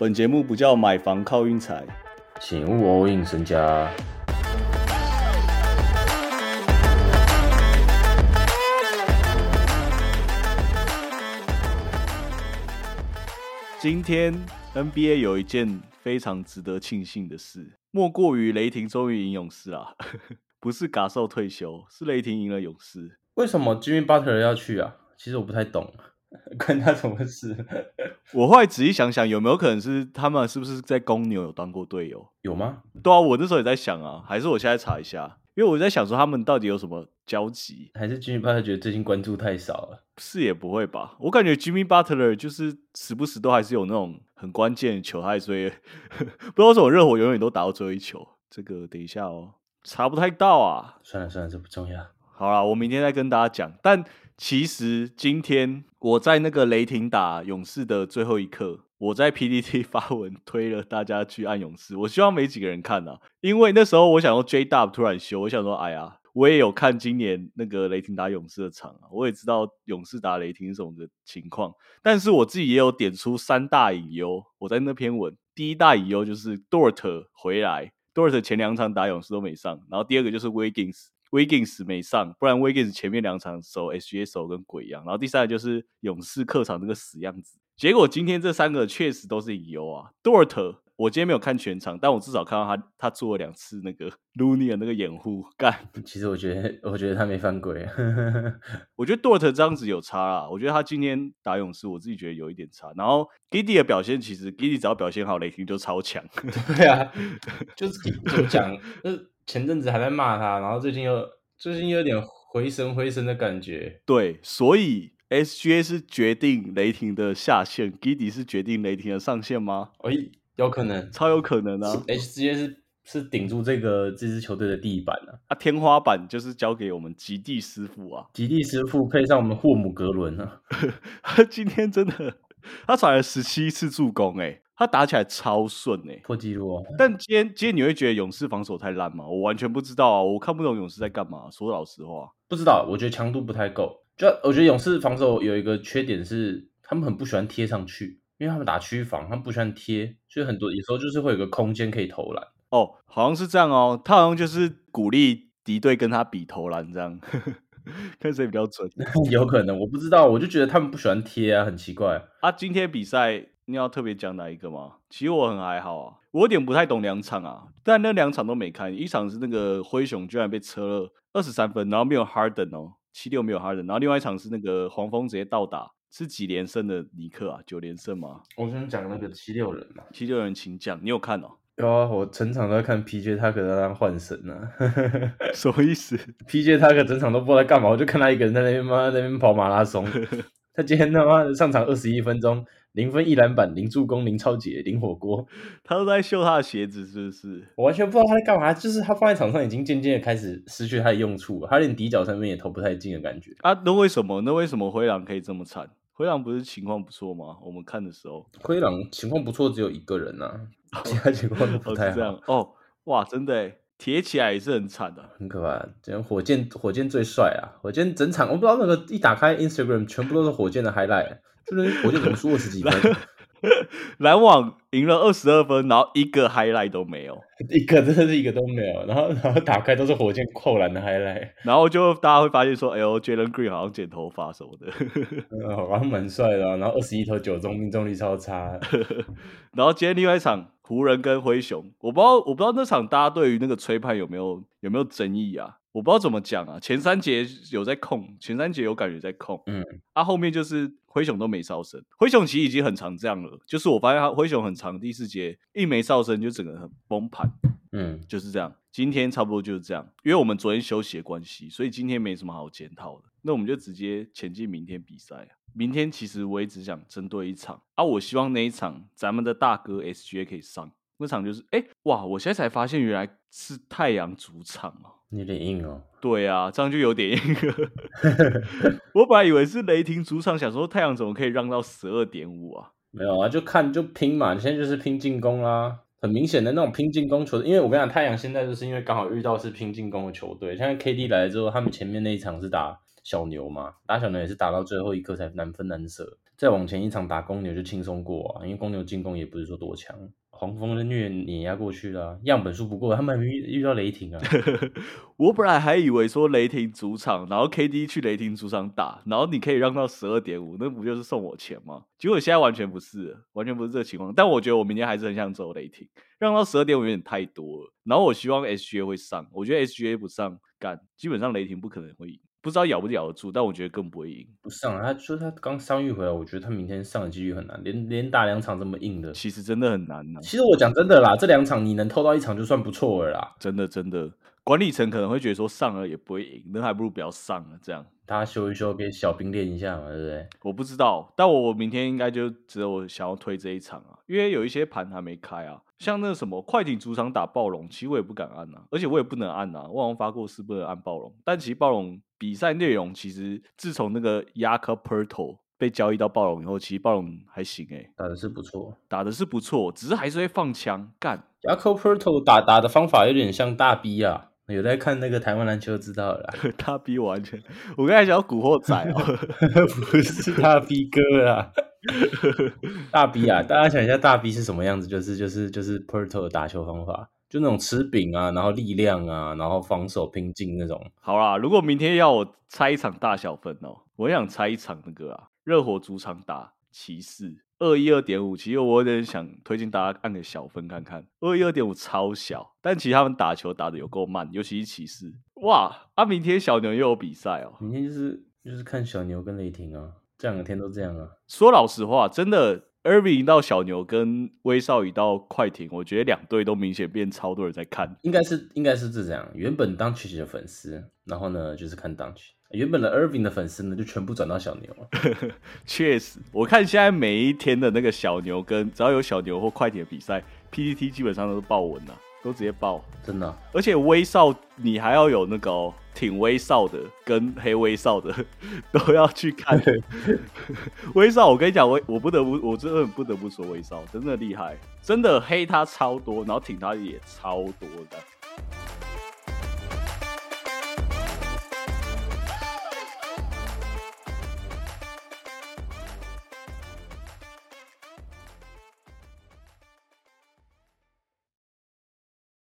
本节目不叫买房靠运财，请勿 all in 身家。今天 NBA 有一件非常值得庆幸的事，莫过于雷霆终于赢勇士啦！不是嘎兽退休，是雷霆赢了勇士。为什么 Jimmy Butler 要去啊？其实我不太懂，关他什么事？我后来仔细想想，有没有可能是他们是不是在公牛有当过队友？有吗？对啊，我那时候也在想啊，还是我现在查一下，因为我在想说他们到底有什么交集？还是 Jimmy Butler 觉得最近关注太少了？是也不会吧？我感觉 Jimmy Butler 就是时不时都还是有那种很关键的球，他还追，不知道为什么热火永远都打到最后一球。这个等一下哦，查不太到啊。算了算了，这不重要。好啦，我明天再跟大家讲。但其实今天我在那个雷霆打勇士的最后一刻，我在 PPT 发文推了大家去按勇士。我希望没几个人看啊，因为那时候我想说 J Dub 突然休，我想说哎呀，我也有看今年那个雷霆打勇士的场啊，我也知道勇士打雷霆是什么的情况。但是我自己也有点出三大隐忧，我在那篇文第一大隐忧就是 Dort 回来，Dort 前两场打勇士都没上，然后第二个就是 Wiggins。Wiggins 没上，不然 Wiggins 前面两场守 SGA 守跟鬼一样。然后第三个就是勇士客场那个死样子。结果今天这三个确实都是隐忧啊。Dort 我今天没有看全场，但我至少看到他他做了两次那个 Looney 的那个掩护干。其实我觉得我觉得他没犯规，我觉得 Dort 这样子有差啊。我觉得他今天打勇士，我自己觉得有一点差。然后 Giddy 的表现其实 Giddy 只要表现好，雷霆就超强。对啊，就是怎么讲？就是前阵子还在骂他，然后最近又最近有点回神回神的感觉。对，所以 SGA 是决定雷霆的下限，Giddy 是决定雷霆的上限吗？哎，有可能，超有可能啊！SGA 是是顶住这个这支球队的地板啊，啊，天花板就是交给我们极地师傅啊，极地师傅配上我们霍姆格伦啊，今天真的他传了十七次助攻，哎。他打起来超顺诶，破纪录哦！但今天今天你会觉得勇士防守太烂吗？我完全不知道啊，我看不懂勇士在干嘛。说老实话，不知道。我觉得强度不太够。就我觉得勇士防守有一个缺点是，他们很不喜欢贴上去，因为他们打区防，他们不喜欢贴，所以很多有时候就是会有个空间可以投篮。哦，好像是这样哦。他好像就是鼓励敌对跟他比投篮这样，看谁比较准。有可能，我不知道。我就觉得他们不喜欢贴啊，很奇怪。啊，今天比赛。你要特别讲哪一个吗？其实我很还好啊，我有点不太懂两场啊，但那两场都没看。一场是那个灰熊居然被车了二十三分，然后没有 Harden 哦，七六没有 Harden，然后另外一场是那个黄蜂直接倒打，是几连胜的尼克啊？九连胜吗？我先讲那个七六人嘛，七六人请讲，你有看哦？有啊，我整场都在看 PJ，他可能当换神呢，什么意思？PJ 他可整场都不知道在干嘛，我就看他一个人在那边嘛，那边跑马拉松。他今天他妈的上场二十一分钟。零分一篮板零助攻零超节零火锅，他都在秀他的鞋子，是不是？我完全不知道他在干嘛。就是他放在场上，已经渐渐的开始失去他的用处，他连底角上面也投不太进的感觉啊。那为什么？那为什么灰狼可以这么惨？灰狼不是情况不错吗？我们看的时候，灰狼情况不错，只有一个人呐，其他情况都不太好。哦，哇，真的，铁起来也是很惨的，很可怕。今天火箭，火箭最帅啊！火箭整场，我不知道那个一打开 Instagram，全部都是火箭的 highlight。就是火箭怎么输二十几分？篮网赢了二十二分，然后一个 highlight 都没有，一个真的是一个都没有。然后然后打开都是火箭扣篮的 highlight，然后就大家会发现说，哎呦，Jalen Green 好像剪头发什么的，嗯，好像蛮帅的。然后二十一投九中，命中率超差。然后今天另外一场湖人跟灰熊，我不知道我不知道那场大家对于那个吹判有没有有没有争议啊？我不知道怎么讲啊，前三节有在控，前三节有感觉在控，嗯，啊后面就是灰熊都没哨声，灰熊其实已经很常这样了，就是我发现他灰熊很长，第四节一没哨声就整个很崩盘，嗯，就是这样，今天差不多就是这样，因为我们昨天休息的关系，所以今天没什么好检讨的，那我们就直接前进明天比赛。明天其实我也只想针对一场，啊，我希望那一场咱们的大哥 SGA 可以上，那场就是，哎，哇，我现在才发现原来是太阳主场哦。有点硬哦，对啊，这样就有点硬。我本来以为是雷霆主场，想说太阳怎么可以让到十二点五啊？没有啊，就看就拼嘛，现在就是拼进攻啦，很明显的那种拼进攻球队。因为我跟你讲，太阳现在就是因为刚好遇到是拼进攻的球队。现在 KD 来了之后，他们前面那一场是打小牛嘛，打小牛也是打到最后一刻才难分难舍。再往前一场打公牛就轻松过啊，因为公牛进攻也不是说多强，狂风的虐碾压过去了，样本数不过，他们遇遇到雷霆啊。我本来还以为说雷霆主场，然后 KD 去雷霆主场打，然后你可以让到十二点五，那不就是送我钱吗？结果现在完全不是，完全不是这个情况。但我觉得我明天还是很想走雷霆，让到十二点五有点太多了。然后我希望 SGA 会上，我觉得 SGA 不上，干基本上雷霆不可能会赢。不知道咬不咬得住，但我觉得更不会赢。不上，他说他刚伤愈回来，我觉得他明天上的几率很难，连连打两场这么硬的，其实真的很难呢。其实我讲真的啦，这两场你能偷到一场就算不错了啦。真的真的，管理层可能会觉得说上了也不会赢，那还不如不要上了，这样他修一修，给小兵练一下嘛，对不对？我不知道，但我明天应该就只有想要推这一场啊，因为有一些盘还没开啊。像那个什么快艇主场打暴龙，其实我也不敢按啊，而且我也不能按呐。我好像发过誓不能按暴龙，但其实暴龙比赛内容其实自从那个 Yaka Perto 被交易到暴龙以后，其实暴龙还行诶，打的是不错，打的是不错，只是还是会放枪干。Yaka Perto 打打的方法有点像大 B 啊，有在看那个台湾篮球知道了。大 逼完全，我刚才讲古惑仔哦，不是大逼哥啊。大逼啊，大家想一下大逼是什么样子？就是就是就是 Perto 的打球方法，就那种吃饼啊，然后力量啊，然后防守拼劲那种。好啦，如果明天要我猜一场大小分哦，我想猜一场那个啊，热火主场打骑士二一二点五，其实我有点想推荐大家按个小分看看，二一二点五超小，但其实他们打球打的有够慢，尤其是骑士。哇，啊，明天小牛又有比赛哦，明天就是就是看小牛跟雷霆啊。这两天都这样啊！说老实话，真的，Irving 到小牛跟威少宇到快艇，我觉得两队都明显变超多人在看。应该是应该是这样。原本当曲奇的粉丝，然后呢就是看当曲。原本的 Irving 的粉丝呢，就全部转到小牛了。确实，我看现在每一天的那个小牛跟只要有小牛或快艇的比赛，PPT 基本上都是爆文了。都直接爆，真的。而且威少，你还要有那个挺威少的跟黑威少的 都要去看。威少，我跟你讲，我我不得不，我真的不得不说威少真的厉害，真的黑他超多，然后挺他也超多的。